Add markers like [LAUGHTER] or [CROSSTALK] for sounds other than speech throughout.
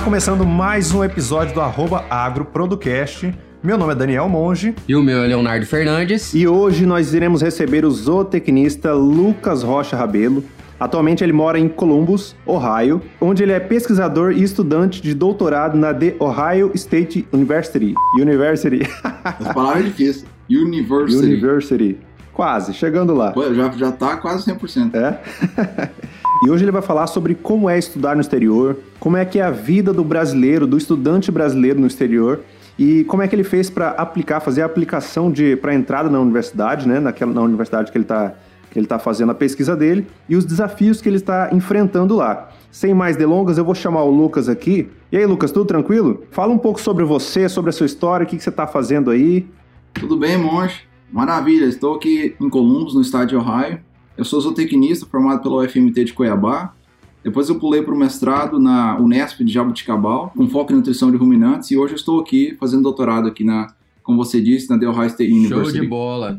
Tá começando mais um episódio do arroba AgroProdocast. Meu nome é Daniel Monge. E o meu é Leonardo Fernandes. E hoje nós iremos receber o zootecnista Lucas Rocha Rabelo. Atualmente ele mora em Columbus, Ohio, onde ele é pesquisador e estudante de doutorado na The Ohio State University. University. As palavras difíceis. University. University. Quase, chegando lá. Pô, já, já tá quase 100%. É? [LAUGHS] e hoje ele vai falar sobre como é estudar no exterior, como é que é a vida do brasileiro, do estudante brasileiro no exterior e como é que ele fez para aplicar, fazer a aplicação de para entrada na universidade, né, naquela na universidade que ele está que ele está fazendo a pesquisa dele e os desafios que ele está enfrentando lá. Sem mais delongas, eu vou chamar o Lucas aqui. E aí, Lucas, tudo tranquilo? Fala um pouco sobre você, sobre a sua história, o que, que você está fazendo aí. Tudo bem, Monge? Maravilha, estou aqui em Columbus, no estado de Ohio. Eu sou zootecnista formado pela UFMT de Cuiabá. Depois eu pulei para o mestrado na Unesp de Jabuticabal, com foco em nutrição de ruminantes, e hoje eu estou aqui fazendo doutorado aqui na, como você disse, na Ohio State University. Show de bola!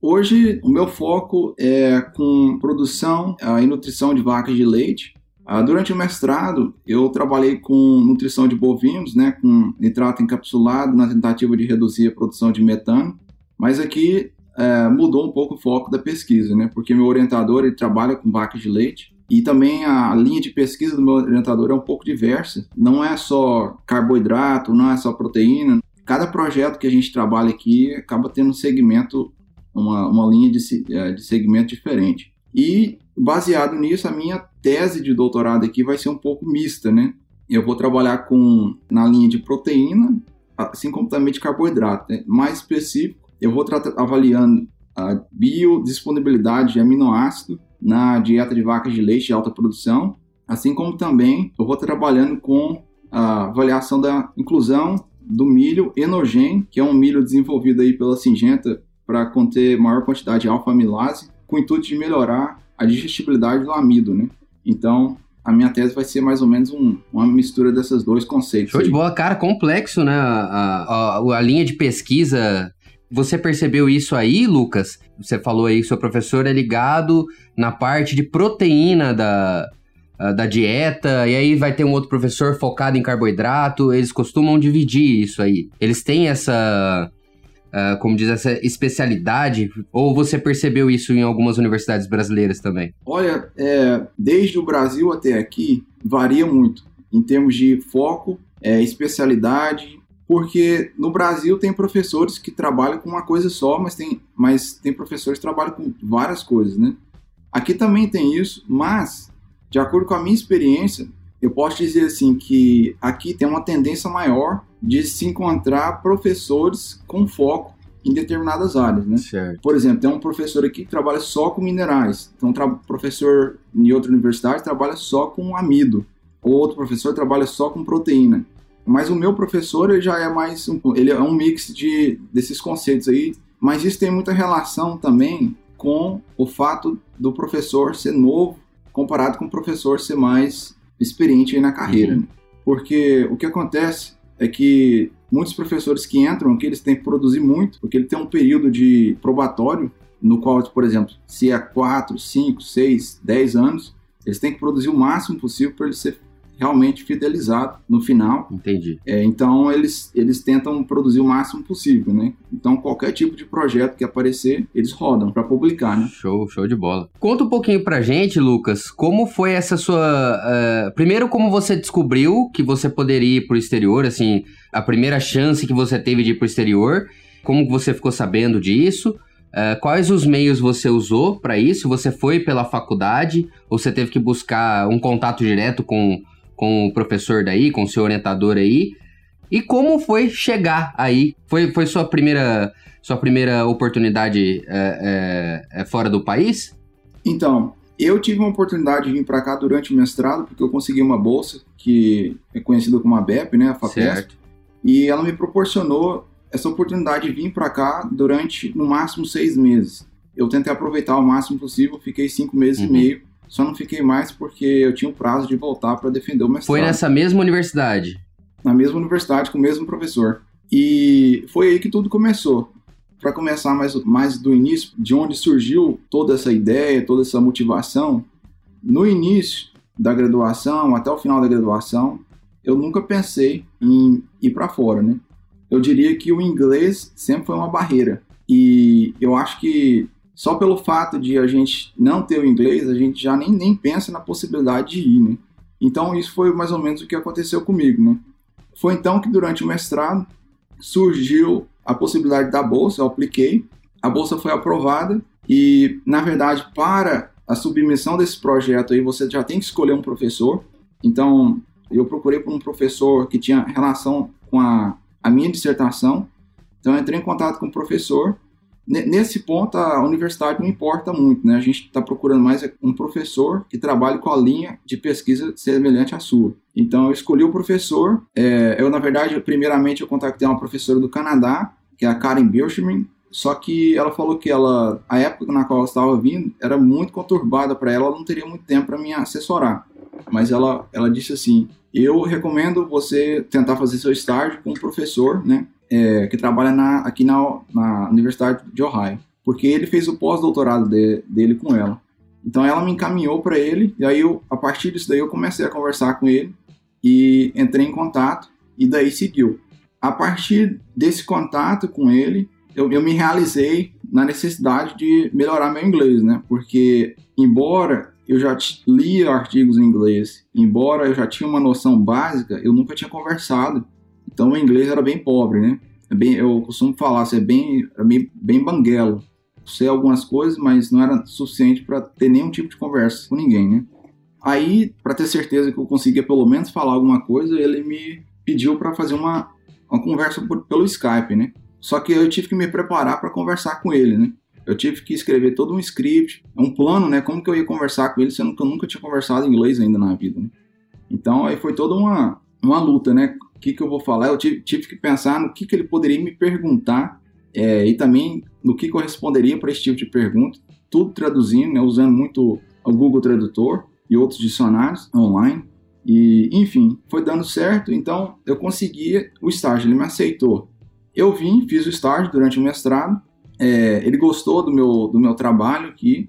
Hoje, o meu foco é com produção uh, e nutrição de vacas de leite. Uh, durante o mestrado, eu trabalhei com nutrição de bovinos, né, com nitrato encapsulado, na tentativa de reduzir a produção de metano. Mas aqui uh, mudou um pouco o foco da pesquisa, né, porque meu orientador ele trabalha com vacas de leite. E também a linha de pesquisa do meu orientador é um pouco diversa. Não é só carboidrato, não é só proteína. Cada projeto que a gente trabalha aqui acaba tendo um segmento uma, uma linha de, é, de segmento diferente. E baseado nisso, a minha tese de doutorado aqui vai ser um pouco mista, né? Eu vou trabalhar com na linha de proteína, assim como também de carboidrato. Né? Mais específico, eu vou avaliando a biodisponibilidade de aminoácido na dieta de vacas de leite de alta produção, assim como também eu vou trabalhando com a avaliação da inclusão do milho enogen, que é um milho desenvolvido aí pela Singenta para conter maior quantidade de alfa-amilase, com o intuito de melhorar a digestibilidade do amido, né? Então, a minha tese vai ser mais ou menos um, uma mistura desses dois conceitos. Show aí. de bola, cara, complexo, né? A, a, a, linha de pesquisa. Você percebeu isso aí, Lucas? Você falou aí que seu professor é ligado na parte de proteína da, da dieta, e aí vai ter um outro professor focado em carboidrato. Eles costumam dividir isso aí. Eles têm essa uh, como diz, essa especialidade? Ou você percebeu isso em algumas universidades brasileiras também? Olha, é, desde o Brasil até aqui, varia muito em termos de foco, é, especialidade, porque no Brasil tem professores que trabalham com uma coisa só, mas tem, mas tem professores que trabalham com várias coisas, né? Aqui também tem isso, mas, de acordo com a minha experiência, eu posso dizer assim que aqui tem uma tendência maior de se encontrar professores com foco em determinadas áreas, né? Certo. Por exemplo, tem um professor aqui que trabalha só com minerais, então um professor em outra universidade trabalha só com amido, ou outro professor trabalha só com proteína. Mas o meu professor ele já é mais um, ele é um mix de desses conceitos aí, mas isso tem muita relação também com o fato do professor ser novo comparado com o professor ser mais experiente na carreira. Uhum. Né? Porque o que acontece é que muitos professores que entram aqui, eles têm que produzir muito, porque ele tem um período de probatório, no qual, por exemplo, se é 4, 5, 6, 10 anos, eles têm que produzir o máximo possível para ele ser realmente fidelizado no final. Entendi. É, então eles, eles tentam produzir o máximo possível, né? Então qualquer tipo de projeto que aparecer, eles rodam para publicar, né? Show, show de bola. Conta um pouquinho pra gente, Lucas, como foi essa sua... Uh, primeiro, como você descobriu que você poderia ir pro exterior, assim, a primeira chance que você teve de ir pro exterior, como você ficou sabendo disso? Uh, quais os meios você usou para isso? Você foi pela faculdade ou você teve que buscar um contato direto com com o professor daí, com o seu orientador aí. E como foi chegar aí? Foi, foi sua primeira sua primeira oportunidade é, é, é fora do país? Então, eu tive uma oportunidade de vir para cá durante o mestrado, porque eu consegui uma bolsa que é conhecida como a BEP, né, a FAPESP, certo. e ela me proporcionou essa oportunidade de vir para cá durante, no máximo, seis meses. Eu tentei aproveitar o máximo possível, fiquei cinco meses uhum. e meio só não fiquei mais porque eu tinha o prazo de voltar para defender o mestrado. Foi nessa mesma universidade? Na mesma universidade, com o mesmo professor. E foi aí que tudo começou. Para começar mais, mais do início, de onde surgiu toda essa ideia, toda essa motivação, no início da graduação até o final da graduação, eu nunca pensei em ir para fora, né? Eu diria que o inglês sempre foi uma barreira. E eu acho que só pelo fato de a gente não ter o inglês, a gente já nem, nem pensa na possibilidade de ir, né? Então isso foi mais ou menos o que aconteceu comigo, né? Foi então que durante o mestrado surgiu a possibilidade da bolsa, eu apliquei, a bolsa foi aprovada e, na verdade, para a submissão desse projeto aí, você já tem que escolher um professor. Então, eu procurei por um professor que tinha relação com a, a minha dissertação. Então, entrei em contato com o professor. Nesse ponto, a universidade não importa muito, né? A gente está procurando mais um professor que trabalhe com a linha de pesquisa semelhante à sua. Então, eu escolhi o professor. É, eu, na verdade, primeiramente, eu contactei uma professora do Canadá, que é a Karen Birchman. Só que ela falou que ela, a época na qual ela estava vindo era muito conturbada para ela, ela não teria muito tempo para me assessorar. Mas ela, ela disse assim: eu recomendo você tentar fazer seu estágio com um professor, né, é, que trabalha na, aqui na, na Universidade de Ohio, porque ele fez o pós-doutorado de, dele com ela. Então ela me encaminhou para ele e aí eu, a partir disso daí eu comecei a conversar com ele e entrei em contato e daí seguiu. A partir desse contato com ele, eu, eu me realizei na necessidade de melhorar meu inglês, né? Porque, embora eu já lia artigos em inglês, embora eu já tinha uma noção básica, eu nunca tinha conversado. Então, o inglês era bem pobre, né? É bem, eu costumo falar, assim, é bem, é bem, bem banguelo. Sei algumas coisas, mas não era suficiente para ter nenhum tipo de conversa com ninguém, né? Aí, para ter certeza que eu conseguia pelo menos falar alguma coisa, ele me pediu para fazer uma, uma conversa por, pelo Skype, né? Só que eu tive que me preparar para conversar com ele, né? Eu tive que escrever todo um script, um plano, né? Como que eu ia conversar com ele, sendo que eu nunca tinha conversado inglês ainda na vida, né? Então aí foi toda uma, uma luta, né? Que, que eu vou falar? Eu tive, tive que pensar no que, que ele poderia me perguntar é, e também no que, que eu responderia para esse tipo de pergunta. Tudo traduzindo, né? Usando muito o Google Tradutor e outros dicionários online. E, enfim, foi dando certo, então eu consegui o estágio, ele me aceitou. Eu vim, fiz o estágio durante o mestrado, é, ele gostou do meu, do meu trabalho aqui,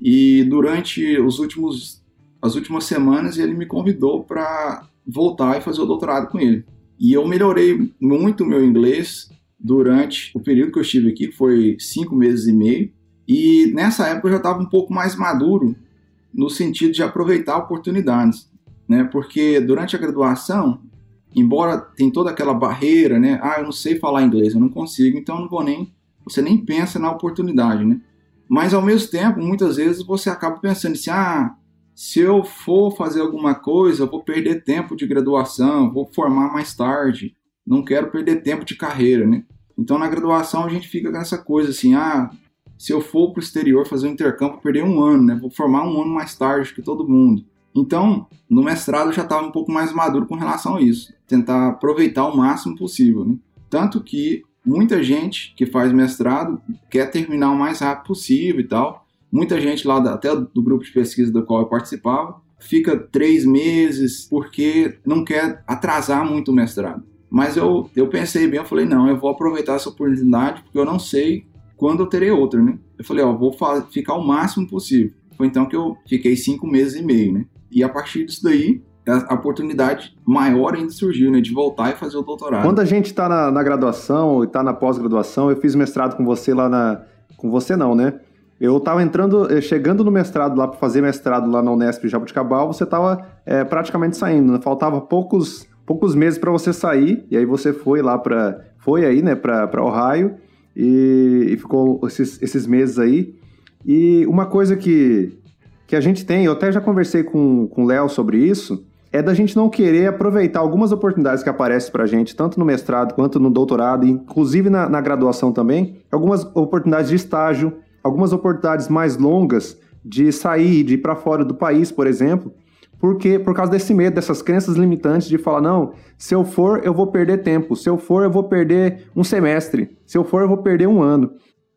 e durante os últimos, as últimas semanas ele me convidou para voltar e fazer o doutorado com ele. E eu melhorei muito o meu inglês durante o período que eu estive aqui, que foi cinco meses e meio, e nessa época eu já estava um pouco mais maduro no sentido de aproveitar oportunidades, né? Porque durante a graduação embora tem toda aquela barreira, né? Ah, eu não sei falar inglês, eu não consigo, então eu não vou nem. Você nem pensa na oportunidade, né? Mas ao mesmo tempo, muitas vezes você acaba pensando assim: ah, se eu for fazer alguma coisa, eu vou perder tempo de graduação, vou formar mais tarde, não quero perder tempo de carreira, né? Então na graduação a gente fica nessa coisa assim: ah, se eu for para o exterior fazer um intercâmbio, perder um ano, né? Vou formar um ano mais tarde que todo mundo. Então, no mestrado eu já estava um pouco mais maduro com relação a isso, tentar aproveitar o máximo possível. Né? Tanto que muita gente que faz mestrado quer terminar o mais rápido possível e tal. Muita gente lá, até do grupo de pesquisa do qual eu participava, fica três meses porque não quer atrasar muito o mestrado. Mas eu, eu pensei bem, eu falei, não, eu vou aproveitar essa oportunidade porque eu não sei quando eu terei outra, né? Eu falei, ó, vou ficar o máximo possível. Foi então que eu fiquei cinco meses e meio, né? E a partir disso daí, a oportunidade maior ainda surgiu, né? De voltar e fazer o doutorado. Quando a gente está na, na, graduação e está na pós-graduação, eu fiz mestrado com você lá na. Com você não, né? Eu estava entrando, eh, chegando no mestrado lá para fazer mestrado lá na Unesp Jabuticabal, você estava é, eh, praticamente saindo, né? faltava poucos, poucos meses para você sair, e aí você foi lá para, foi aí, né, para Ohio e, e ficou esses, esses meses aí. E uma coisa que, que a gente tem, eu até já conversei com, com o Léo sobre isso, é da gente não querer aproveitar algumas oportunidades que aparecem para a gente, tanto no mestrado quanto no doutorado, inclusive na, na graduação também, algumas oportunidades de estágio, algumas oportunidades mais longas de sair, de ir para fora do país, por exemplo, porque por causa desse medo, dessas crenças limitantes de falar, não, se eu for, eu vou perder tempo, se eu for, eu vou perder um semestre, se eu for, eu vou perder um ano.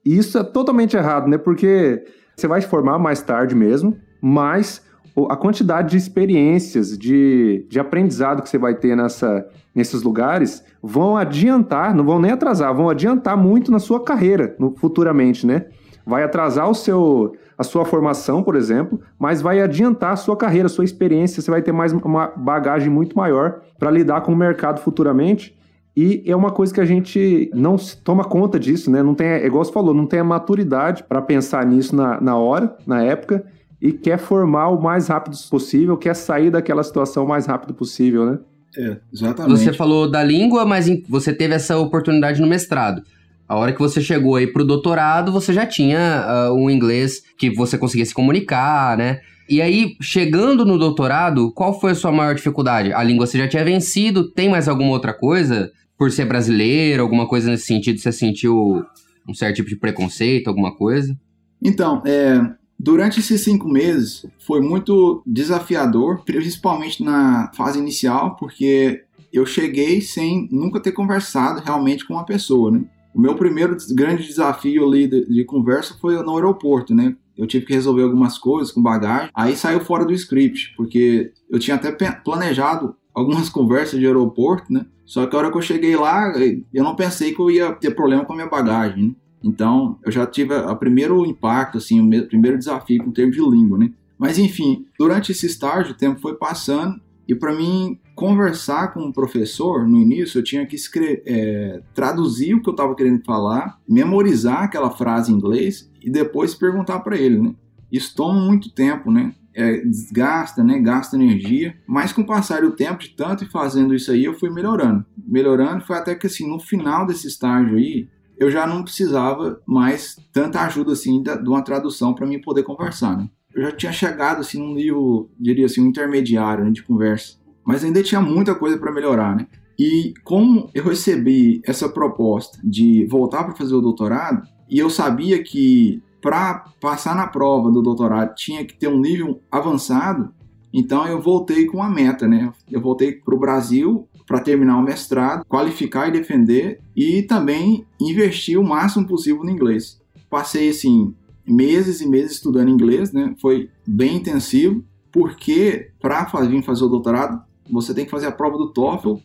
E isso é totalmente errado, né? Porque você vai se formar mais tarde mesmo, mas a quantidade de experiências, de, de aprendizado que você vai ter nessa, nesses lugares vão adiantar, não vão nem atrasar, vão adiantar muito na sua carreira no, futuramente, né? Vai atrasar o seu, a sua formação, por exemplo, mas vai adiantar a sua carreira, a sua experiência, você vai ter mais uma bagagem muito maior para lidar com o mercado futuramente. E é uma coisa que a gente não toma conta disso, né? Não tem, é igual você falou, não tem a maturidade para pensar nisso na, na hora, na época, e quer formar o mais rápido possível, quer sair daquela situação o mais rápido possível, né? É, exatamente. Você falou da língua, mas você teve essa oportunidade no mestrado. A hora que você chegou aí pro doutorado, você já tinha uh, um inglês que você conseguia se comunicar, né? E aí, chegando no doutorado, qual foi a sua maior dificuldade? A língua você já tinha vencido, tem mais alguma outra coisa? Por ser brasileiro, alguma coisa nesse sentido, você sentiu um certo tipo de preconceito, alguma coisa? Então, é, durante esses cinco meses foi muito desafiador, principalmente na fase inicial, porque eu cheguei sem nunca ter conversado realmente com uma pessoa, né? O meu primeiro grande desafio ali de, de, conversa foi no aeroporto, né? Eu tive que resolver algumas coisas com bagagem. Aí saiu fora do script, porque eu tinha até planejado algumas [LAUGHS] conversas de aeroporto, né? Só que a hora que eu cheguei lá, eu não pensei que eu ia ter problema com a minha bagagem, né? Então, eu já tive o primeiro impacto, assim, o primeiro desafio com termo de língua, né? Mas enfim, durante esse estágio, o tempo foi passando e para mim conversar com o professor, no início, eu tinha que escrever, é, traduzir o que eu estava querendo falar, memorizar aquela frase em inglês e depois perguntar para ele, né? Isso toma muito tempo, né? É, desgasta, né? Gasta energia. Mas com o passar do tempo, de tanto e fazendo isso aí, eu fui melhorando. Melhorando, foi até que assim, no final desse estágio aí, eu já não precisava mais tanta ajuda assim da, de uma tradução para mim poder conversar, né? Eu já tinha chegado assim num nível, diria assim, um intermediário né, de conversa mas ainda tinha muita coisa para melhorar, né? E como eu recebi essa proposta de voltar para fazer o doutorado, e eu sabia que para passar na prova do doutorado tinha que ter um nível avançado, então eu voltei com a meta, né? Eu voltei para o Brasil para terminar o mestrado, qualificar e defender e também investir o máximo possível no inglês. Passei assim meses e meses estudando inglês, né? Foi bem intensivo, porque para vir fazer o doutorado você tem que fazer a prova do TOEFL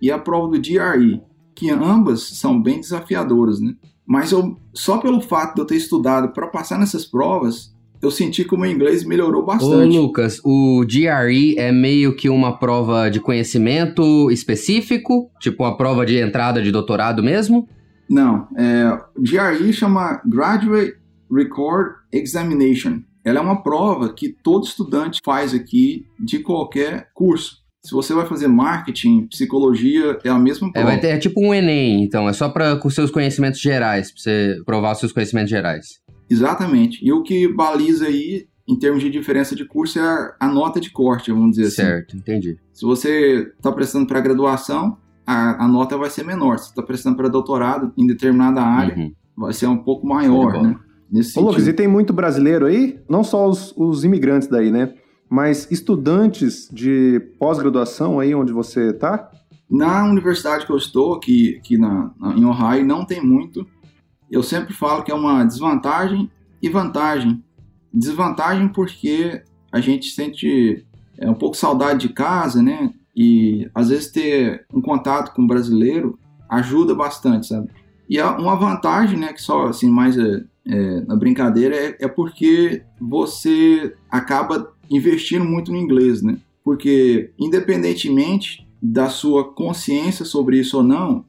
e a prova do GRE, que ambas são bem desafiadoras, né? Mas eu, só pelo fato de eu ter estudado para passar nessas provas, eu senti que o meu inglês melhorou bastante. Ô, Lucas, o GRE é meio que uma prova de conhecimento específico? Tipo uma prova de entrada de doutorado mesmo? Não, é, GRE chama Graduate Record Examination. Ela é uma prova que todo estudante faz aqui de qualquer curso. Se você vai fazer marketing, psicologia, é a mesma prova. É, ter, é tipo um Enem, então. É só para os seus conhecimentos gerais, para você provar os seus conhecimentos gerais. Exatamente. E o que baliza aí, em termos de diferença de curso, é a, a nota de corte, vamos dizer certo, assim. Certo, entendi. Se você está prestando para graduação, a, a, nota vai ser menor. Se está prestando para doutorado em determinada área, uhum. vai ser um pouco maior, né? Nesse Ô, Lucas, e tem muito brasileiro aí? Não só os, os imigrantes daí, né? Mas estudantes de pós-graduação aí onde você está? Na universidade que eu estou, aqui, aqui na, na, em Ohio, não tem muito. Eu sempre falo que é uma desvantagem e vantagem. Desvantagem porque a gente sente é, um pouco saudade de casa, né? E às vezes ter um contato com um brasileiro ajuda bastante, sabe? E uma vantagem, né, que só assim mais é, é, na brincadeira é, é porque você acaba investindo muito no inglês, né? Porque, independentemente da sua consciência sobre isso ou não,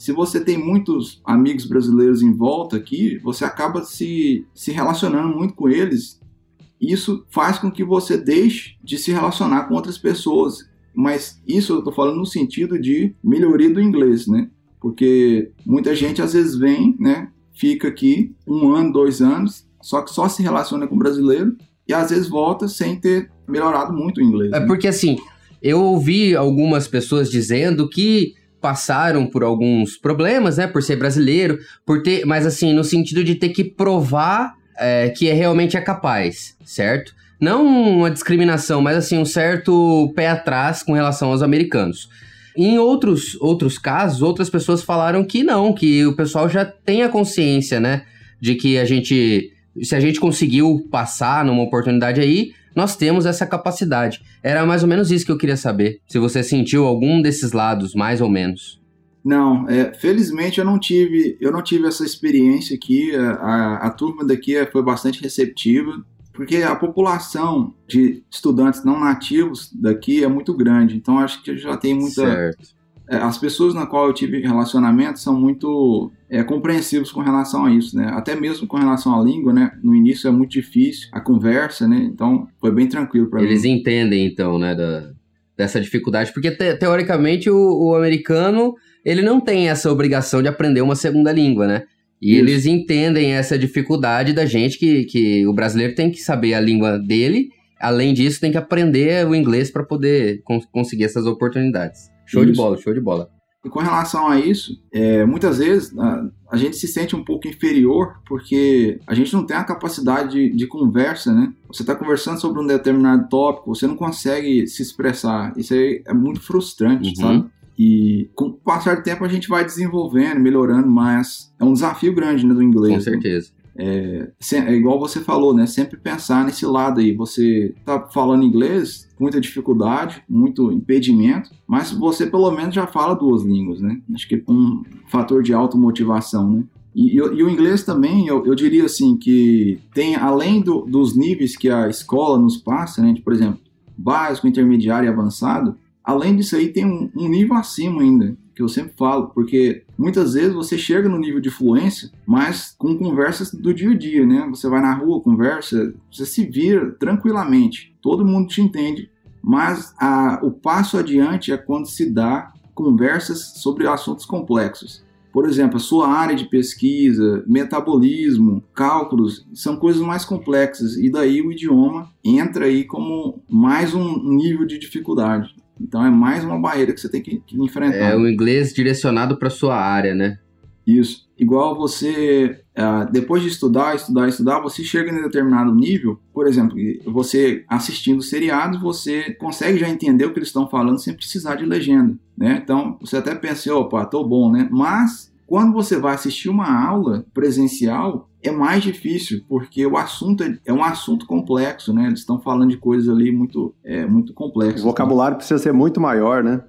se você tem muitos amigos brasileiros em volta aqui, você acaba se, se relacionando muito com eles. Isso faz com que você deixe de se relacionar com outras pessoas. Mas isso eu estou falando no sentido de melhoria do inglês, né? Porque muita gente às vezes vem, né? Fica aqui um ano, dois anos, só que só se relaciona com brasileiro e às vezes volta sem ter melhorado muito o inglês. É né? porque assim, eu ouvi algumas pessoas dizendo que passaram por alguns problemas, né, por ser brasileiro, por ter, mas assim, no sentido de ter que provar é, que é, realmente é capaz, certo? Não uma discriminação, mas assim, um certo pé atrás com relação aos americanos. Em outros, outros casos, outras pessoas falaram que não, que o pessoal já tem a consciência, né, de que a gente se a gente conseguiu passar numa oportunidade aí, nós temos essa capacidade. Era mais ou menos isso que eu queria saber. Se você sentiu algum desses lados, mais ou menos. Não, é, felizmente eu não tive, eu não tive essa experiência aqui. A, a turma daqui foi bastante receptiva, porque a população de estudantes não nativos daqui é muito grande. Então acho que já tem muita. Certo. É, as pessoas na qual eu tive relacionamento são muito é, compreensivos com relação a isso, né? Até mesmo com relação à língua, né? No início é muito difícil a conversa, né? Então foi bem tranquilo para mim. Eles entendem então, né, da, dessa dificuldade, porque te, teoricamente o, o americano ele não tem essa obrigação de aprender uma segunda língua, né? E Isso. eles entendem essa dificuldade da gente que, que o brasileiro tem que saber a língua dele, além disso tem que aprender o inglês para poder conseguir essas oportunidades. Show isso. de bola, show de bola. E com relação a isso, é, muitas vezes a, a, gente se sente um pouco inferior porque a gente não tem a capacidade de, de conversa, né? Você está conversando sobre um determinado tópico, você não consegue se expressar. Isso aí é muito frustrante, uhum. sabe? E com o passar do tempo a gente vai desenvolvendo, melhorando, mas é um desafio grande né, do inglês. Com né? É, é, igual você falou, né? Sempre pensar nesse lado aí. Você tá falando inglês, muita dificuldade, muito impedimento, mas você pelo menos já fala duas línguas, né? Acho que é um fator de automotivação, né? E, e, e, o inglês também, eu, eu, diria assim, que tem, além do, dos níveis que a escola nos passa, né? Por exemplo, básico, intermediário e avançado, além disso aí tem um, um nível acima ainda, que eu sempre falo, porque muitas vezes você chega no nível de fluência, mas com conversas do dia a dia, né? Você vai na rua, conversa, você se vira tranquilamente, todo mundo te entende, mas a, o passo adiante é quando se dá conversas sobre assuntos complexos. Por exemplo, a sua área de pesquisa, metabolismo, cálculos, são coisas mais complexas e daí o idioma entra aí como mais um nível de dificuldade. Então é mais uma barreira que você tem que, que enfrentar. É o inglês direcionado para sua área, né? Isso. Igual você, uh, depois de estudar, estudar, estudar, você chega em determinado nível, por exemplo, você assistindo seriados, você consegue já entender o que eles estão falando sem precisar de legenda, né? Então, você até pensa, opa, tô bom, né? Mas, quando você vai assistir uma aula presencial, é mais difícil, porque o assunto é, um assunto complexo, né? Eles estão falando de coisas ali muito, é, muito complexas. O vocabulário precisa ser muito maior, né?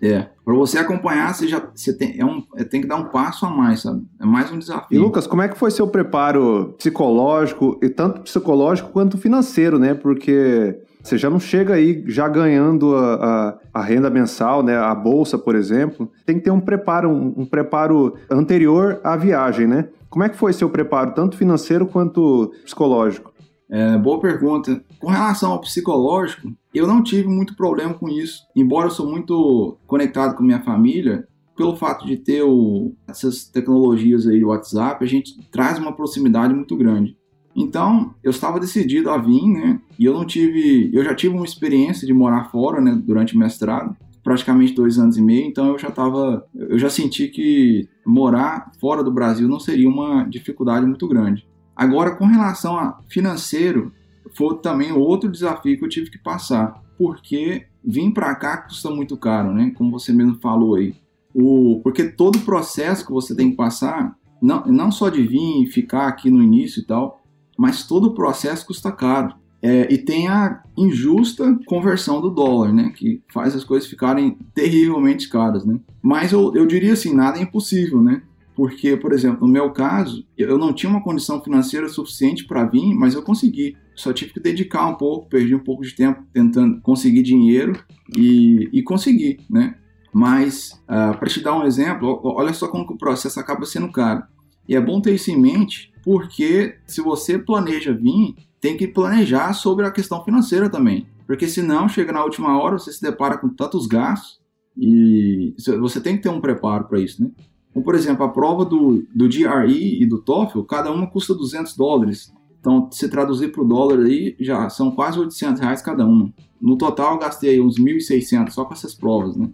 É. Para você acompanhar, você já você tem, é um, é, tem que dar um passo a mais, sabe? É mais um desafio. E Lucas, como é que foi seu preparo psicológico, e tanto psicológico quanto financeiro, né? Porque você já não chega aí já ganhando a, a, a, renda mensal, né? A bolsa, por exemplo. Tem que ter um preparo, um, um, preparo anterior à viagem, né? Como é que foi seu preparo, tanto financeiro quanto psicológico? É, boa pergunta. Com relação ao psicológico, eu não tive muito problema com isso. Embora eu sou muito conectado com minha família, pelo fato de ter o, essas tecnologias aí, o WhatsApp, a gente traz uma proximidade muito grande. Então, eu estava decidido a vir, né? E eu não tive, eu já tive uma experiência de morar fora, né, durante o mestrado, praticamente dois anos e meio. Então, eu já estava, eu já senti que morar fora do Brasil não seria uma dificuldade muito grande. Agora, com relação a financeiro, foi também outro desafio que eu tive que passar, porque vir para cá custa muito caro, né? Como você mesmo falou aí. O, porque todo o processo que você tem que passar, não, não só de vir e ficar aqui no início e tal, mas todo o processo custa caro. É, e tem a injusta conversão do dólar, né? Que faz as coisas ficarem terrivelmente caras, né? Mas eu, eu diria assim, nada é impossível, né? Porque, por exemplo, no meu caso, eu não tinha uma condição financeira suficiente para vir, mas eu consegui. Só tive que dedicar um pouco, perdi um pouco de tempo tentando conseguir dinheiro e, e consegui, né? Mas, uh, ah, para te dar um exemplo, olha só como o processo acaba sendo caro. E é bom ter isso em mente, porque se você planeja vir, tem que planejar sobre a questão financeira também. Porque senão, chega na última hora, você se depara com tantos gastos e você tem que ter um preparo para isso, né? Como, por exemplo, a prova do, do GRE e do TOEFL, cada uma custa 200 dólares. Então, se traduzir para o dólar aí, já são quase 800 reais cada uma. No total, eu gastei uns 1.600 só com essas provas, né?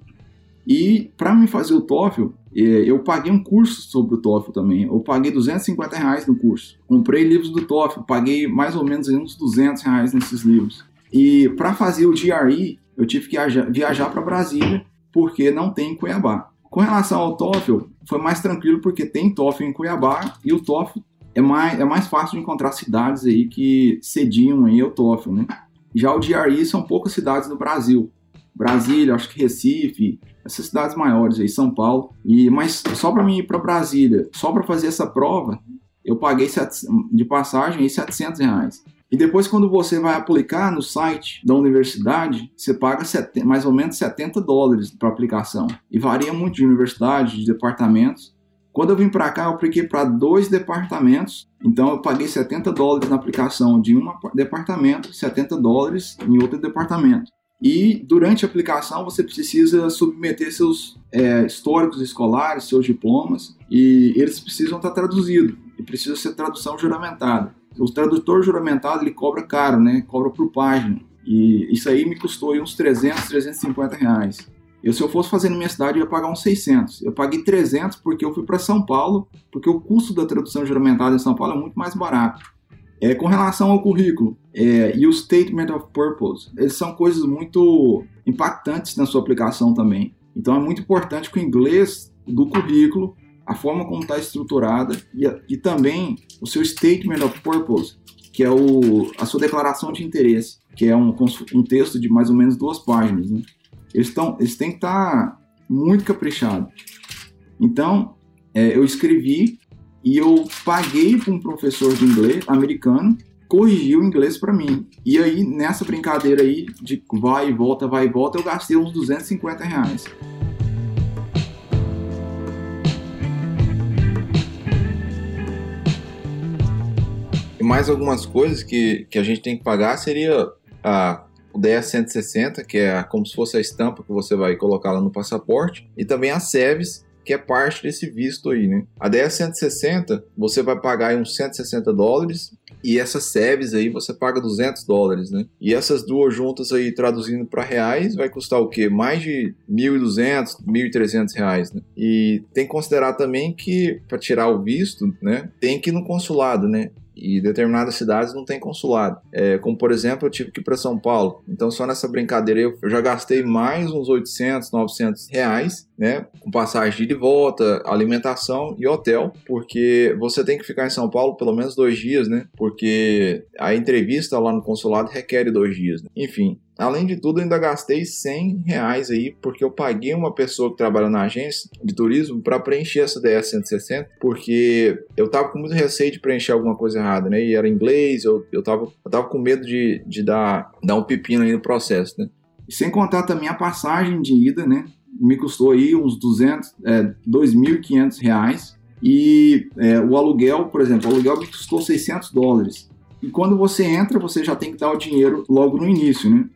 E para me fazer o TOEFL, é, eu paguei um curso sobre o TOEFL também. Eu paguei 250 reais no curso. Comprei livros do TOEFL, paguei mais ou menos uns 200 reais nesses livros. E para fazer o GRE, eu tive que viajar para Brasília, porque não tem em Cuiabá. Com relação ao TOEFL, foi mais tranquilo porque tem TOEFL em Cuiabá e o TOEFL é mais, é mais fácil de encontrar cidades aí que cediam aí ao TOEFL, né? Já o GRE são poucas cidades no Brasil. Brasília, acho que Recife, essas cidades maiores aí, São Paulo. E mas só para mim ir para Brasília, só para fazer essa prova, eu paguei de passagem aí 700 reais. E depois, quando você vai aplicar no site da universidade, você paga mais ou menos 70 dólares para aplicação. E varia muito de universidade, de departamentos. Quando eu vim para cá, eu apliquei para dois departamentos. Então, eu paguei 70 dólares na aplicação de um departamento, 70 dólares em outro departamento. E durante a aplicação você precisa submeter seus é, históricos escolares, seus diplomas, e eles precisam estar traduzidos, e precisa ser tradução juramentada. O tradutor juramentado ele cobra caro, né? Cobra por página. E isso aí me custou uns 300, 350 reais. Eu, se eu fosse fazer na minha cidade, eu ia pagar uns 600. Eu paguei 300 porque eu fui para São Paulo, porque o custo da tradução juramentada em São Paulo é muito mais barato. É, com relação ao currículo é, e o Statement of Purpose, eles são coisas muito impactantes na sua aplicação também. Então é muito importante que o inglês do currículo, a forma como está estruturada e, e, também o seu Statement of Purpose, que é o, a sua declaração de interesse, que é um, um texto de mais ou menos duas páginas. Né? Eles, tão, eles têm que estar tá muito caprichados. Então, é, eu escrevi e eu paguei para um professor de inglês americano corrigir o inglês para mim. E aí, nessa brincadeira aí de vai e volta, vai e volta, eu gastei uns 250 reais. E mais algumas coisas que, que a gente tem que pagar seria a o DS 160, que é como se fosse a estampa que você vai colocar lá no passaporte, e também a SEVES, que é parte desse visto aí, né? A 160, você vai pagar uns 160 dólares e essa SEVES aí você paga 200 dólares, né? E essas duas juntas aí, traduzindo para reais, vai custar o quê? Mais de 1.200, 1.300 reais, né? E tem que considerar também que para tirar o visto, né, tem que ir no consulado, né? E determinadas cidades não tem consulado. É, como, por exemplo, eu tive que ir para São Paulo. Então, só nessa brincadeira eu, já gastei mais uns 800, 900 reais, né? Com passagem de volta, alimentação e hotel, porque você tem que ficar em São Paulo pelo menos dois dias, né? Porque a entrevista lá no consulado requer dois dias. Né? Enfim, Além de tudo, ainda gastei 100 reais aí, porque eu paguei uma pessoa que trabalha na agência de turismo para preencher essa DS 160, porque eu tava com muito receio de preencher alguma coisa errada, né? E era inglês, eu, eu, tava, eu tava com medo de, de dar, dar um pepino aí no processo, né? Sem contar também a passagem de ida, né? Me custou aí uns 200, é, 2.500 reais. E é, o aluguel, por exemplo, o aluguel me custou 600 dólares. E quando você entra, você já tem que dar o dinheiro logo no início, né?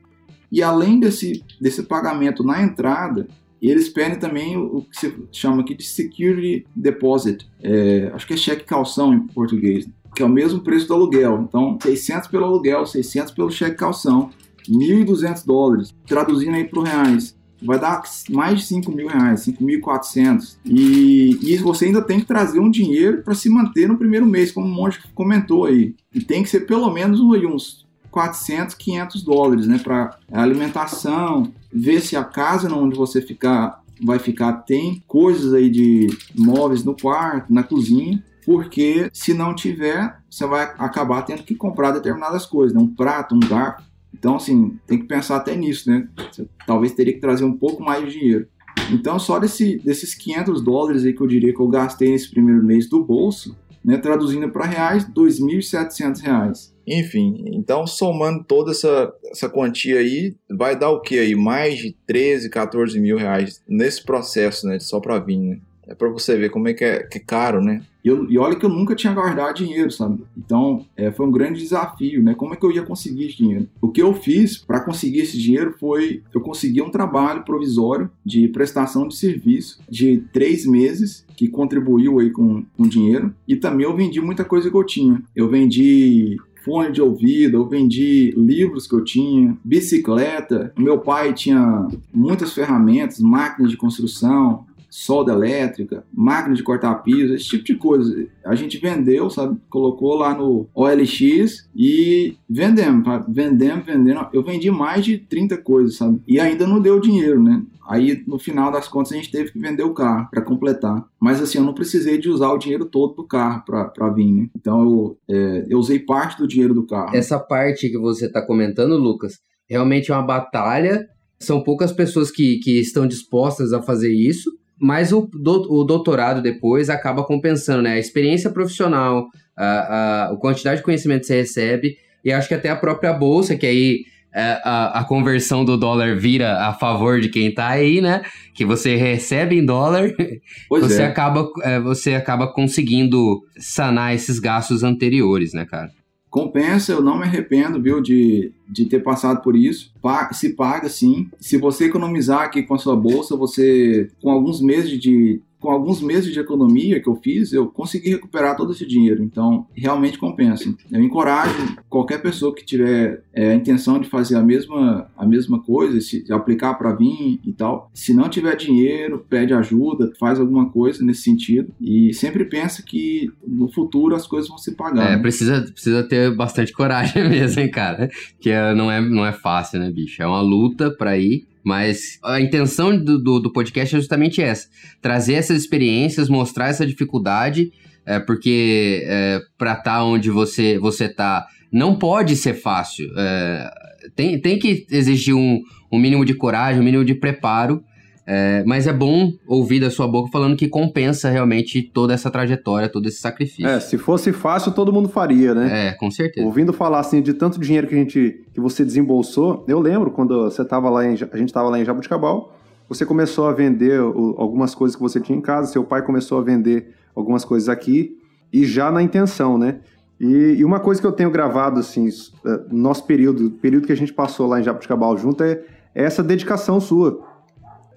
E além desse, desse pagamento na entrada, eles pedem também o que se chama aqui de security deposit, é, acho que é cheque calção em português, que é o mesmo preço do aluguel. Então, 600 pelo aluguel, 600 pelo cheque calção, 1.200 dólares, traduzindo aí para reais, vai dar mais de 5 mil reais, 5.400. E, e você ainda tem que trazer um dinheiro para se manter no primeiro mês, como o Monge comentou aí. E tem que ser pelo menos uns 400, 500 dólares, né, para alimentação, ver se a casa onde você ficar vai ficar tem coisas aí de móveis no quarto, na cozinha, porque se não tiver, você vai acabar tendo que comprar determinadas coisas, né? um prato, um garfo. Então, assim, tem que pensar até nisso, né? Você talvez teria que trazer um pouco mais de dinheiro. Então, só desse, desses 500 dólares aí que eu diria que eu gastei nesse primeiro mês do bolso, né, traduzindo para reais, R$ 2.700 enfim, então somando toda essa, essa quantia aí, vai dar o que aí? Mais de 13, 14 mil reais nesse processo, né? Só para vir, né? É para você ver como é que é, que é caro, né? E, eu, e, olha que eu nunca tinha guardado dinheiro, sabe? Então, é, foi um grande desafio, né? Como é que eu ia conseguir esse dinheiro? O que eu fiz para conseguir esse dinheiro foi eu consegui um trabalho provisório de prestação de serviço de três meses que contribuiu aí com, com dinheiro e também eu vendi muita coisa que eu tinha. Eu vendi fone de ouvido, eu vendi livros que eu tinha, bicicleta. Meu pai tinha muitas ferramentas, máquinas de construção, solda elétrica, máquina de cortar piso, esse tipo de coisa. A gente vendeu, sabe? Colocou lá no OLX e vendemos, vendemos, vendendo. Eu vendi mais de 30 coisas, sabe? E ainda não deu dinheiro, né? Aí, no final das contas, a gente teve que vender o carro para completar. Mas, assim, eu não precisei de usar o dinheiro todo do carro para vir, né? Então, eu, é, eu usei parte do dinheiro do carro. Essa parte que você está comentando, Lucas, realmente é uma batalha São poucas pessoas que, que estão dispostas a fazer isso, mas o, do, o doutorado depois acaba compensando, né? A experiência profissional, a, a, a quantidade de conhecimento que você recebe, e acho que até a própria bolsa, que aí a, a, conversão do dólar vira a favor de quem tá aí, né? Que você recebe em dólar, [LAUGHS] pois você, é. acaba, é, você acaba conseguindo sanar esses gastos anteriores, né, cara? Compensa, eu não me arrependo, viu, de, de ter passado por isso. Pa se paga sim. Se você economizar aqui com a sua bolsa, você, com alguns meses de, com alguns meses de economia que eu fiz, eu consegui recuperar todo esse dinheiro. Então, realmente compensa. Eu encorajo qualquer pessoa que tiver é, a intenção de fazer a mesma, a mesma coisa, se aplicar para vir e tal. Se não tiver dinheiro, pede ajuda, faz alguma coisa nesse sentido. E sempre pensa que no futuro as coisas vão se pagar. É, né? precisa, precisa ter bastante [LAUGHS] coragem mesmo, hein, cara? Que é, não é, não é fácil, né, bicho? É uma luta para ir. Mas a intenção do, do, do, podcast é justamente essa: trazer essas experiências, mostrar essa dificuldade, é, porque é, para estar tá onde você, você tá, não pode ser fácil. É, tem, tem que exigir um, um mínimo de coragem, um mínimo de preparo. É, mas é bom ouvir da sua boca falando que compensa realmente toda essa trajetória, todo esse sacrifício. É, se fosse fácil, todo mundo faria, né? É, com certeza. Ouvindo falar assim de tanto dinheiro que a gente que você desembolsou, eu lembro quando você tava lá em, a gente estava lá em Jabuticabal, você começou a vender o, algumas coisas que você tinha em casa, seu pai começou a vender algumas coisas aqui e já na intenção, né? E, e uma coisa que eu tenho gravado assim, é, no nosso período, período que a gente passou lá em Jabuticabal junto é, é essa dedicação sua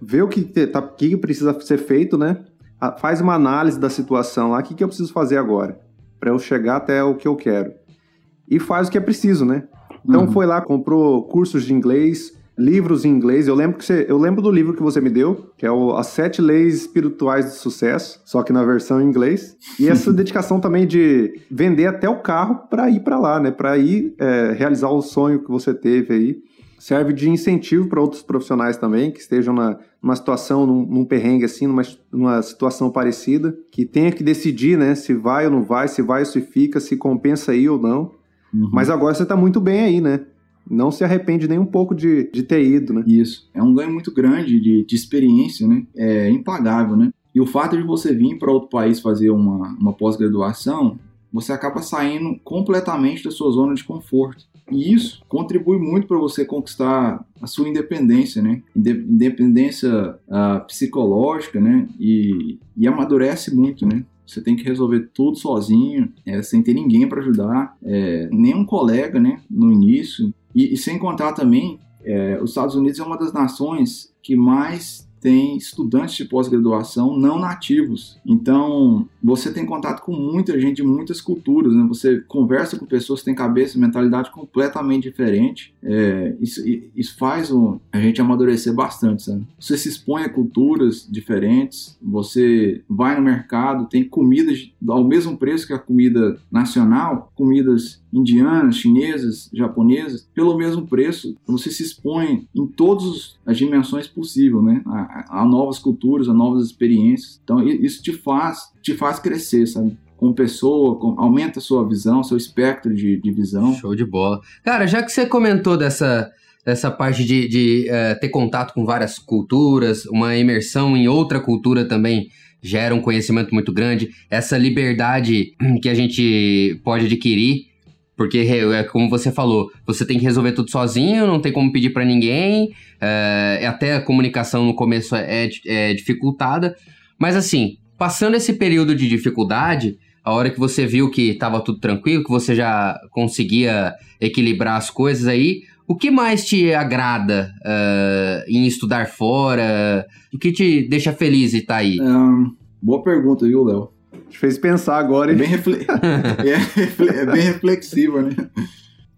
vê o que, tá, que precisa ser feito, né? Faz uma análise da situação lá, o que, que eu preciso fazer agora para eu chegar até o que eu quero. E faz o que é preciso, né? Então uhum. foi lá, comprou cursos de inglês, livros em inglês. Eu lembro que você, eu lembro do livro que você me deu, que é o As Sete Leis Espirituais do Sucesso, só que na versão em inglês. E essa [LAUGHS] dedicação também de vender até o carro para ir para lá, né? Para ir é, realizar o sonho que você teve aí serve de incentivo para outros profissionais também que estejam na, numa situação, num, num perrengue assim, numa, numa situação parecida, que tenha que decidir, né, se vai ou não vai, se vai ou se fica, se compensa ir ou não. Uhum. Mas agora você está muito bem aí, né? Não se arrepende nem um pouco de, de ter ido, né? Isso. É um ganho muito grande de, de experiência, né? É impagável, né? E o fato de você vir para outro país fazer uma, uma pós-graduação, você acaba saindo completamente da sua zona de conforto. E isso contribui muito para você conquistar a sua independência, né? Independência uh, psicológica, né? E, e amadurece muito, né? Você tem que resolver tudo sozinho, é, sem ter ninguém para ajudar, é, nenhum colega, né? No início. E, e sem contar também, é, os Estados Unidos é uma das nações que mais tem estudantes de pós-graduação não nativos. Então, você tem contato com muita gente de muitas culturas, né? Você conversa com pessoas que têm cabeça e mentalidade completamente diferente. É, isso, isso faz a gente amadurecer bastante, sabe? Você se expõe a culturas diferentes, você vai no mercado, tem comidas ao mesmo preço que a comida nacional, comidas indianas, chinesas, japonesas, pelo mesmo preço. Você se expõe em todas as dimensões possíveis, né? A, a novas culturas, a novas experiências. Então, isso te faz, te faz crescer, sabe? como pessoa, com, aumenta a sua visão, seu espectro de, de visão. Show de bola. Cara, já que você comentou dessa, dessa parte de, de uh, ter contato com várias culturas, uma imersão em outra cultura também gera um conhecimento muito grande, essa liberdade que a gente pode adquirir porque é como você falou, você tem que resolver tudo sozinho, não tem como pedir para ninguém, é, até a comunicação no começo é, é dificultada. Mas assim, passando esse período de dificuldade, a hora que você viu que estava tudo tranquilo, que você já conseguia equilibrar as coisas aí, o que mais te agrada uh, em estudar fora? O que te deixa feliz de estar tá aí? Um, boa pergunta, viu, Léo? Te fez pensar agora. É bem, refle... [LAUGHS] é, é bem reflexiva, né?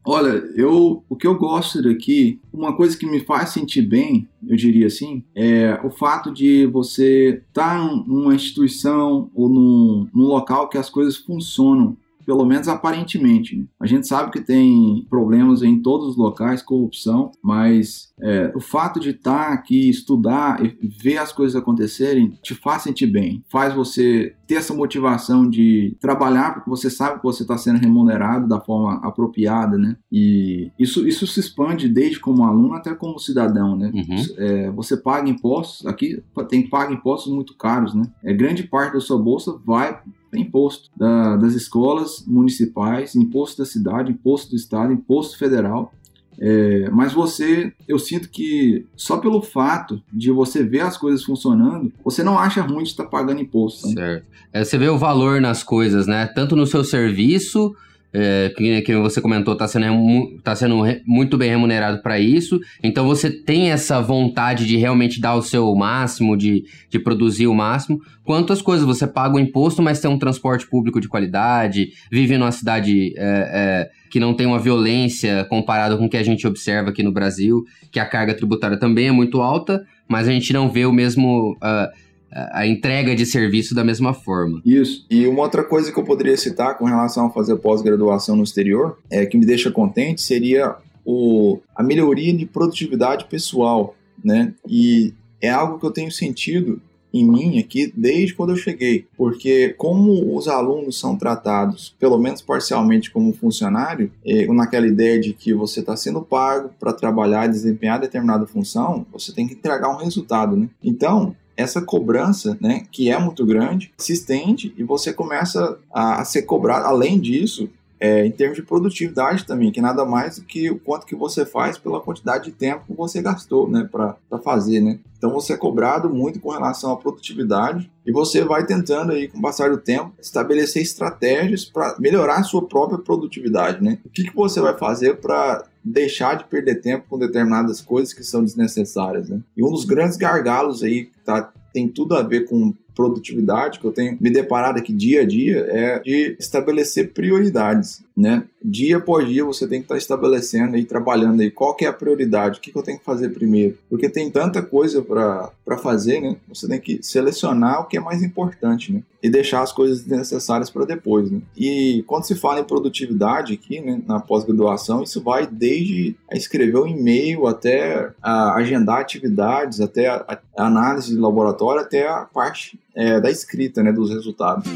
Olha, eu, o que eu gosto daqui, uma coisa que me faz sentir bem, eu diria assim, é o fato de você estar tá numa instituição ou num, num local que as coisas funcionam pelo menos aparentemente. Né? A gente sabe que tem problemas em todos os locais, corrupção, mas é, o fato de estar tá aqui, estudar e ver as coisas acontecerem, te faz sentir bem, faz você ter essa motivação de trabalhar porque você sabe que você está sendo remunerado da forma apropriada, né? E isso, isso se expande desde como aluno até como cidadão, né? Uhum. É, você paga impostos, aqui tem paga impostos muito caros, né? É, grande parte da sua bolsa vai imposto da, das escolas municipais, imposto da cidade, imposto do estado, imposto federal. É, mas você, eu sinto que só pelo fato de você ver as coisas funcionando, você não acha ruim de estar pagando imposto. Né? Certo. É, você vê o valor nas coisas, né? Tanto no seu serviço é, que, que você comentou, está sendo, tá sendo muito bem remunerado para isso. Então você tem essa vontade de realmente dar o seu máximo, de, de produzir o máximo. Quantas coisas você paga o imposto, mas tem um transporte público de qualidade, vive numa cidade é, é, que não tem uma violência comparado com o que a gente observa aqui no Brasil, que a carga tributária também é muito alta, mas a gente não vê o mesmo. Uh, a entrega de serviço da mesma forma. Isso. E uma outra coisa que eu poderia citar com relação a fazer pós-graduação no exterior, é que me deixa contente, seria o, a melhoria de produtividade pessoal, né? E é algo que eu tenho sentido em mim aqui desde quando eu cheguei, porque como os alunos são tratados, pelo menos parcialmente como funcionário, eh, naquela ideia de que você está sendo pago para trabalhar e desempenhar determinada função, você tem que entregar um resultado, né? Então, essa cobrança, né, que é muito grande, se estende e você começa a, ser cobrado. Além disso, é, em termos de produtividade também, que nada mais do que o quanto que você faz pela quantidade de tempo que você gastou, né, para fazer, né. Então você é cobrado muito com relação à produtividade e você vai tentando aí, com o passar do tempo, estabelecer estratégias para melhorar a sua própria produtividade, né. O que, que você vai fazer para deixar de perder tempo com determinadas coisas que são desnecessárias, né. E um dos grandes gargalos aí que tá, tem tudo a ver com produtividade que eu tenho me deparado aqui dia a dia é de estabelecer prioridades, né? Dia após dia você tem que estar estabelecendo e trabalhando aí qual que é a prioridade, o que, que eu tenho que fazer primeiro, porque tem tanta coisa para fazer, né? Você tem que selecionar o que é mais importante, né? E deixar as coisas necessárias para depois, né? E quando se fala em produtividade aqui, né, na pós-graduação, isso vai desde escrever um e-mail até agendar atividades, até a análise de laboratório, até a parte é, da escrita, né, dos resultados.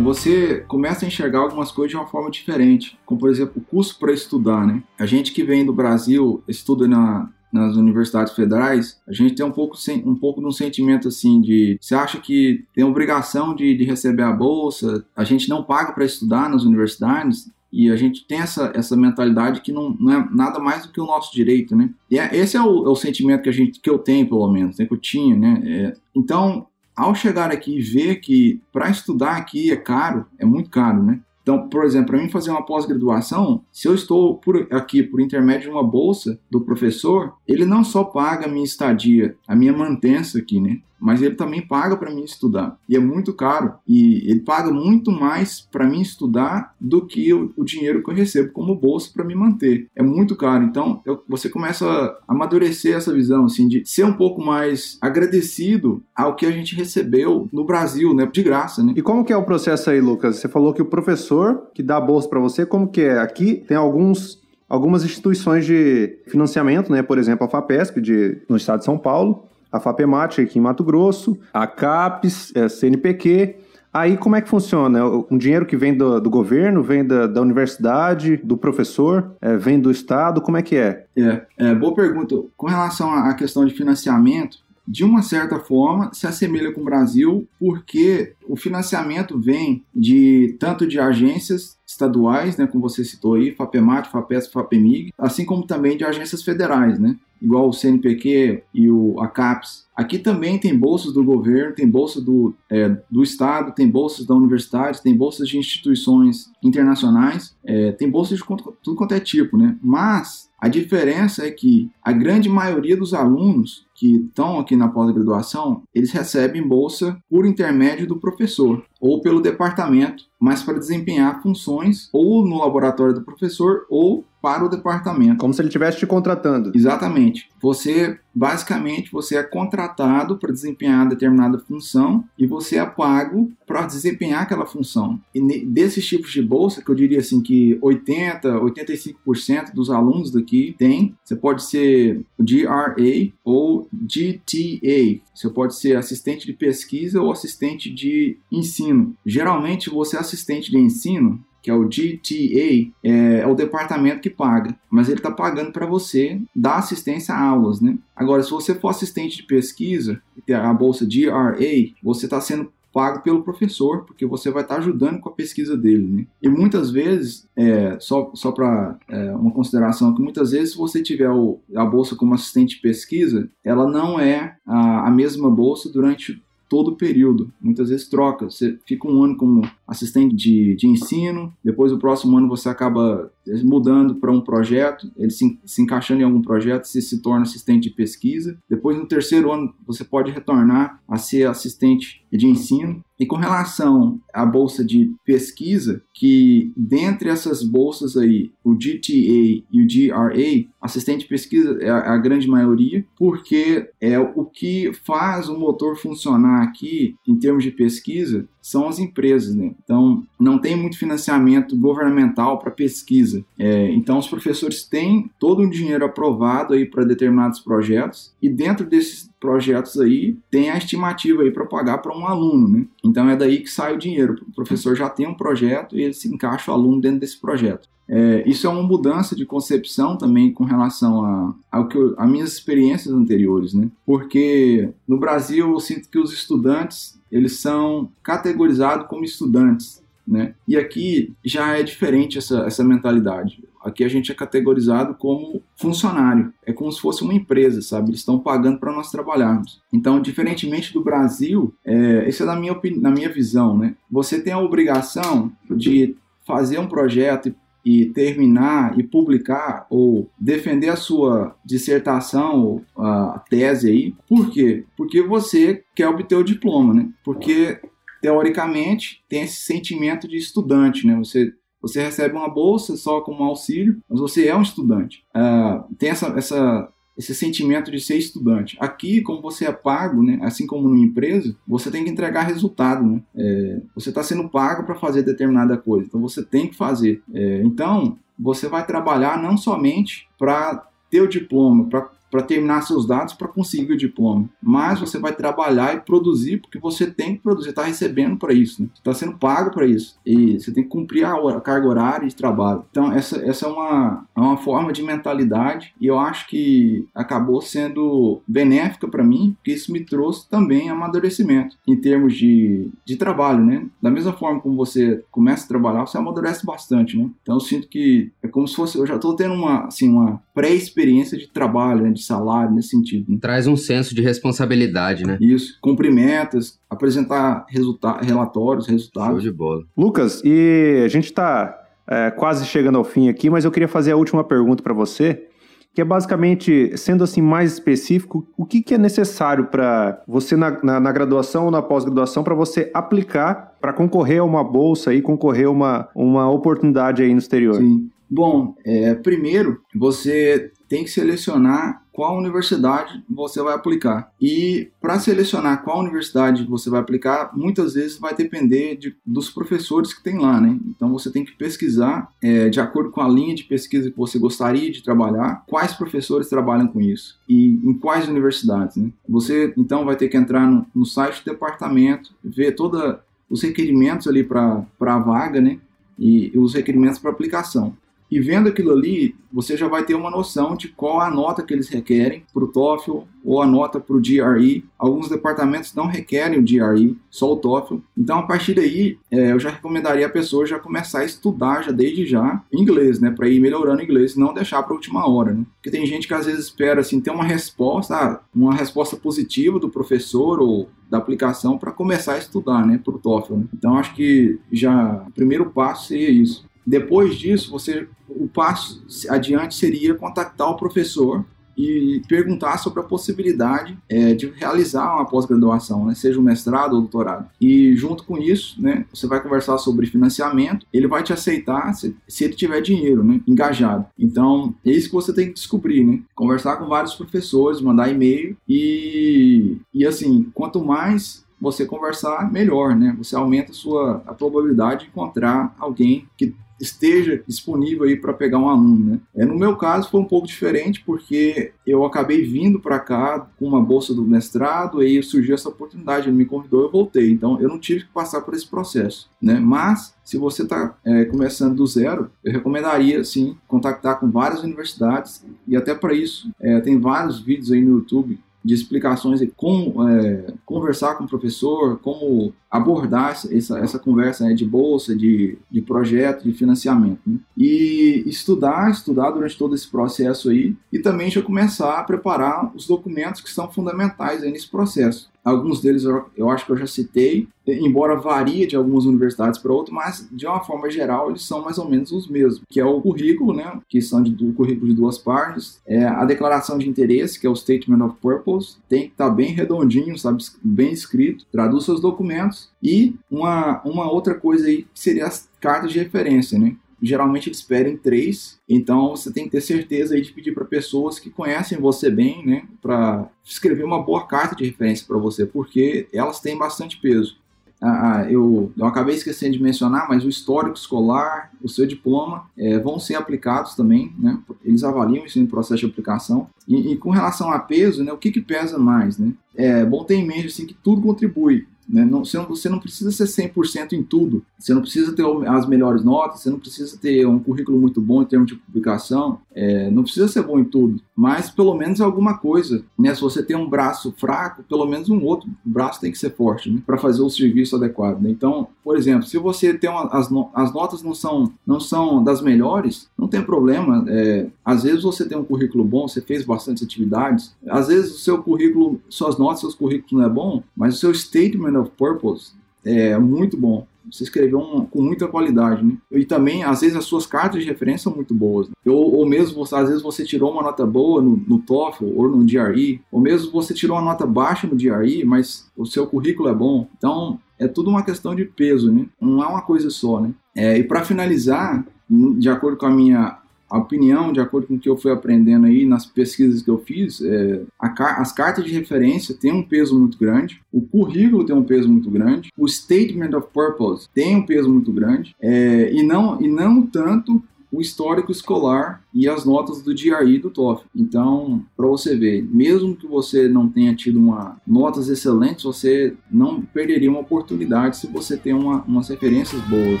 Você começa a enxergar algumas coisas de uma forma diferente, como por exemplo o custo para estudar, né? A gente que vem do Brasil, estuda na, nas universidades federais, a gente tem um pouco, um pouco de um sentimento assim de você acha que tem obrigação de, de receber a bolsa, a gente não paga para estudar nas universidades, e a gente tem essa, essa mentalidade que não, não é nada mais do que o nosso direito, né? E é, esse é o, é o, sentimento que, a gente, que eu tenho, pelo menos, né? que eu tinha, né? É, então, ao chegar aqui e ver que para estudar aqui é caro, é muito caro, né? Então, por exemplo, para mim fazer uma pós-graduação, se eu estou por aqui por intermédio de uma bolsa do professor, ele não só paga a minha estadia, a minha mantença aqui, né? Mas ele também paga para mim estudar. E é muito caro. E ele paga muito mais para mim estudar do que o, o, dinheiro que eu recebo como bolsa para me manter. É muito caro. Então, eu, você começa a amadurecer essa visão, assim, de ser um pouco mais agradecido ao que a gente recebeu no Brasil, né? De graça, né? E como que é o processo aí, Lucas? Você falou que o professor que dá a bolsa para você, como que é? Aqui tem alguns algumas instituições de financiamento, né? Por exemplo, a FAPESP de, no estado de São Paulo, a FAPEMAT aqui em Mato Grosso, a CAPES, a é, CNPq. Aí como é que funciona? Um dinheiro que vem do, do governo, vem da, da, universidade, do professor, é, vem do Estado, como é que é? é? É, boa pergunta. Com relação à questão de financiamento, de uma certa forma se assemelha com o Brasil, porque o financiamento vem de tanto de agências estaduais, né, como você citou aí, FAPEMAT, FAPESP, FAPEMIG, assim como também de agências federais, né? igual o CNPq e o ACAPS. Aqui também tem bolsas do governo, tem bolsa do, é, do Estado, tem bolsas da universidade, tem bolsas de instituições internacionais, é, tem bolsas de tudo quanto é tipo, né? Mas a diferença é que a grande maioria dos alunos que estão aqui na pós-graduação, eles recebem bolsa por intermédio do professor. Ou pelo departamento, mas para desempenhar funções ou no laboratório do professor ou para o departamento. Como se ele estivesse te contratando. Exatamente. Você, basicamente, você é contratado para desempenhar determinada função e você é pago para desempenhar aquela função. E desses tipos de bolsa, que eu diria assim que 80, 85% dos alunos daqui tem, você pode ser GRA ou GTA. Você pode ser assistente de pesquisa ou assistente de ensino. Geralmente, você é assistente de ensino, que é o GTA, é, é o departamento que paga, mas ele está pagando para você dar assistência a aulas, né? Agora, se você for assistente de pesquisa a bolsa GRA, você está sendo pago pelo professor, porque você vai estar tá ajudando com a pesquisa dele. Né? E muitas vezes, é, só, só para é, uma consideração, que muitas vezes se você tiver o, a bolsa como assistente de pesquisa, ela não é a, a mesma bolsa durante todo o período. Muitas vezes troca. Você fica um ano como assistente de, de ensino, depois o próximo ano você acaba mudando para um projeto, ele se, se encaixando em algum projeto, você se torna assistente de pesquisa. Depois, no terceiro ano, você pode retornar a ser assistente de ensino. E com relação à bolsa de pesquisa, que dentre essas bolsas aí, o GTA e o GRA, assistente de pesquisa é a, grande maioria, porque é o que faz o motor funcionar aqui em termos de pesquisa são as empresas, né? Então, não tem muito financiamento governamental para pesquisa. É, então, os professores têm todo o dinheiro aprovado aí para determinados projetos e dentro desses projetos aí tem a estimativa aí para pagar para um aluno, né? Então, é daí que sai o dinheiro. O professor já tem um projeto e ele se encaixa o aluno dentro desse projeto. É, isso é uma mudança de concepção também com relação a, ao que eu, a minhas experiências anteriores, né? Porque no Brasil eu sinto que os estudantes eles são categorizados como estudantes, né? E aqui já é diferente essa, essa mentalidade. Aqui a gente é categorizado como funcionário. É como se fosse uma empresa, sabe? Eles estão pagando para nós trabalharmos. Então, diferentemente do Brasil, é, isso é na minha, na minha visão, né? Você tem a obrigação de fazer um projeto e terminar e publicar ou defender a sua dissertação, a tese aí. Por quê? Porque você quer obter o diploma, né? Porque teoricamente tem esse sentimento de estudante, né? Você você recebe uma bolsa só como auxílio, mas você é um estudante. Uh, tem essa, essa esse sentimento de ser estudante. Aqui, como você é pago, né, assim como numa empresa, você tem que entregar resultado. Né? É, você está sendo pago para fazer determinada coisa, então você tem que fazer. É, então, você vai trabalhar não somente para ter o diploma, para para terminar seus dados para conseguir o diploma. Mas você vai trabalhar e produzir porque você tem que produzir, está recebendo para isso, né? está sendo pago para isso e você tem que cumprir a, hora, a, carga horária de trabalho. Então essa, essa é, uma, é uma forma de mentalidade e eu acho que acabou sendo benéfica para mim porque isso me trouxe também amadurecimento em termos de, de trabalho, né? Da mesma forma como você começa a trabalhar, você amadurece bastante, né? Então eu sinto que é como se fosse, eu já estou tendo uma, assim, uma pré-experiência de trabalho, né? De salário nesse sentido. Né? Traz um senso de responsabilidade, né? Isso, cumprir metas, apresentar resulta relatórios, resultados. Show de bola. Lucas, e a gente está é, quase chegando ao fim aqui, mas eu queria fazer a última pergunta para você, que é basicamente, sendo assim mais específico, o que, que é necessário para você na, na, na, graduação ou na pós-graduação para você aplicar para concorrer a uma bolsa e concorrer a uma, uma oportunidade aí no exterior? Sim. Bom, é, primeiro você tem que selecionar qual universidade você vai aplicar. E para selecionar qual universidade você vai aplicar, muitas vezes vai depender de, dos professores que tem lá, né? Então você tem que pesquisar é, de acordo com a linha de pesquisa que você gostaria de trabalhar, quais professores trabalham com isso e em quais universidades, né? Você então vai ter que entrar no, no site do departamento, ver todos os requerimentos ali para a vaga, né? E, e os requerimentos para aplicação. E vendo aquilo ali, você já vai ter uma noção de qual a nota que eles requerem para o TOEFL ou a nota para o GRE. Alguns departamentos não requerem o GRE, só o TOEFL. Então, a partir daí, é, eu já recomendaria a pessoa já começar a estudar já desde já inglês, né, para ir melhorando inglês, não deixar para a última hora, né? Porque tem gente que às vezes espera assim ter uma resposta, ah, uma resposta positiva do professor ou da aplicação para começar a estudar, né, para o TOEFL. Né? Então, acho que já o primeiro passo seria isso. Depois disso, você o passo adiante seria contactar o professor e perguntar sobre a possibilidade é, de realizar uma pós-graduação, né, seja um mestrado ou doutorado. E junto com isso, né, você vai conversar sobre financiamento, ele vai te aceitar se, se ele tiver dinheiro, né, engajado. Então, é isso que você tem que descobrir, né? Conversar com vários professores, mandar e-mail e, e assim, quanto mais você conversar, melhor, né? Você aumenta a sua a probabilidade de encontrar alguém que esteja disponível aí para pegar um aluno, né? É, no meu caso foi um pouco diferente porque eu acabei vindo para cá com uma bolsa do mestrado e surgiu essa oportunidade, ele me convidou, eu voltei. Então eu não tive que passar por esse processo, né? Mas se você está é, começando do zero, eu recomendaria sim contactar com várias universidades e até para isso é, tem vários vídeos aí no YouTube de explicações de como é, conversar com o professor, como abordar essa, essa conversa né, de bolsa, de, de projeto, de financiamento. Né? E estudar, estudar durante todo esse processo aí, e também já começar a preparar os documentos que são fundamentais nesse processo. Alguns deles eu, acho que eu já citei, embora varie de algumas universidades para outras, mas de uma forma geral eles são mais ou menos os mesmos, que é o currículo, né, que são de, do currículo de duas partes, é a declaração de interesse, que é o Statement of Purpose, tem que estar tá bem redondinho, sabe, bem escrito, traduz seus documentos, e uma, uma outra coisa aí que seria as cartas de referência, né, geralmente eles pedem três, então você tem que ter certeza aí de pedir para pessoas que conhecem você bem, né, para escrever uma boa carta de referência para você, porque elas têm bastante peso. Ah, ah, eu, eu acabei esquecendo de mencionar, mas o histórico escolar, o seu diploma, é, vão ser aplicados também, né? Eles avaliam isso em processo de aplicação. E, e com relação a peso, né, o que, que pesa mais, né? É bom ter em mente assim, que tudo contribui. Né? Não, você, não, você não precisa ser 100% em tudo. Você não precisa ter as melhores notas, você não precisa ter um currículo muito bom em termos de publicação, é, não precisa ser bom em tudo, mas pelo menos alguma coisa. Né? Se você tem um braço fraco, pelo menos um outro braço tem que ser forte né? para fazer o serviço adequado. Né? Então, por exemplo, se você tem uma, as, no, as notas não são, não são das melhores, não tem problema. É, às vezes você tem um currículo bom, você fez bastante atividades, às vezes o seu currículo, suas notas, seus currículos não é bom, mas o seu statement of purpose é muito bom. Você escreveu com muita qualidade, né? E também, às vezes, as suas cartas de referência são muito boas. Né? Ou, ou mesmo, você, às vezes, você tirou uma nota boa no, no TOEFL ou no GRE, ou mesmo você tirou uma nota baixa no GRE, mas o seu currículo é bom. Então, é tudo uma questão de peso, né? Não é uma coisa só, né? É, e para finalizar, de acordo com a minha a opinião, de acordo com o que eu fui aprendendo aí nas pesquisas que eu fiz, é, a, as cartas de referência têm um peso muito grande, o currículo tem um peso muito grande, o statement of purpose tem um peso muito grande, é, e, não, e não tanto o histórico escolar e as notas do e do TOEFL. Então, para você ver, mesmo que você não tenha tido uma notas excelentes, você não perderia uma oportunidade se você tem uma, umas referências boas.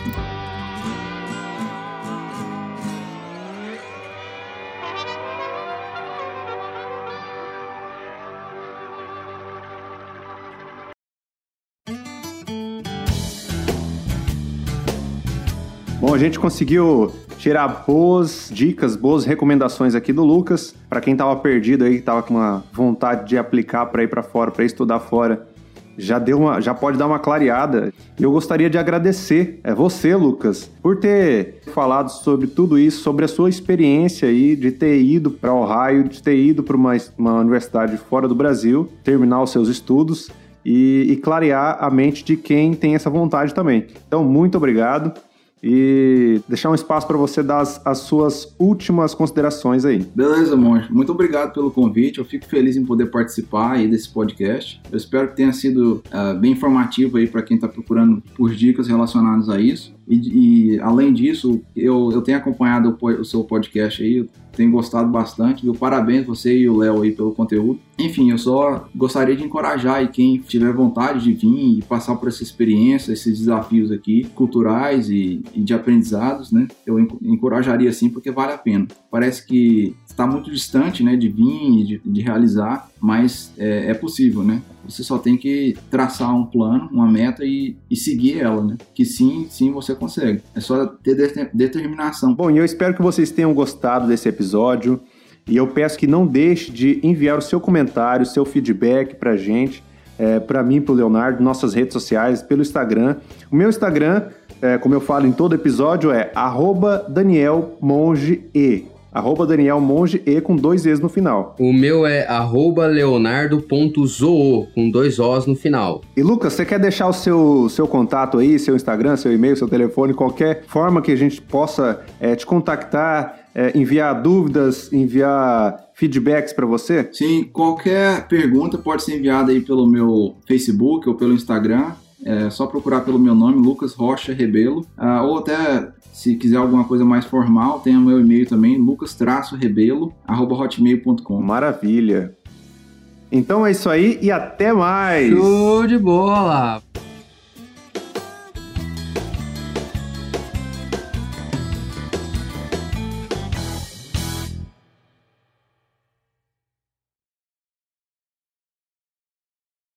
Né? Gente conseguiu tirar boas dicas, boas recomendações aqui do Lucas. Para quem estava perdido aí, estava com uma vontade de aplicar para ir para fora, para estudar fora, já deu uma, já pode dar uma clareada. E eu gostaria de agradecer é você, Lucas, por ter falado sobre tudo isso, sobre a sua experiência aí de ter ido para Ohio, de ter ido para uma, uma universidade fora do Brasil, terminar os seus estudos e, e clarear a mente de quem tem essa vontade também. Então, muito obrigado e deixar um espaço para você dar as, as, suas últimas considerações aí. Beleza, Monge. Muito obrigado pelo convite. Eu fico feliz em poder participar aí desse podcast. Eu espero que tenha sido uh, bem informativo aí para quem está procurando por dicas relacionadas a isso. E, e, além disso, eu, eu tenho acompanhado o, o seu podcast aí, tenho gostado bastante, viu? Parabéns você e o Léo aí pelo conteúdo. Enfim, eu só gostaria de encorajar aí quem tiver vontade de vir e passar por essa experiência, esses desafios aqui, culturais e, e de aprendizados, né? Eu encorajaria sim, porque vale a pena. Parece que está muito distante, né, de vir e de, de realizar, mas é, é possível, né? Você só tem que traçar um plano, uma meta e, e seguir ela, né? Que sim, sim você consegue. É só ter de determinação. Bom, e eu espero que vocês tenham gostado desse episódio. E eu peço que não deixe de enviar o seu comentário, o seu feedback pra gente, é, para mim, pro Leonardo, nossas redes sociais, pelo Instagram. O meu Instagram, é, como eu falo em todo episódio, é @danielmonge Arroba Daniel Monge e com dois E's no final. O meu é arroba leonardo.zoo, com dois O's no final. E Lucas, você quer deixar o seu, seu contato aí, seu Instagram, seu e-mail, seu telefone, qualquer forma que a gente possa é, te contactar, é, enviar dúvidas, enviar feedbacks para você? Sim, qualquer pergunta pode ser enviada aí pelo meu Facebook ou pelo Instagram. É só procurar pelo meu nome, Lucas Rocha Rebelo, ah, ou até se quiser alguma coisa mais formal, tem o meu e-mail também, lucas-rebelo@hotmail.com. Maravilha. Então é isso aí e até mais. Show de bola!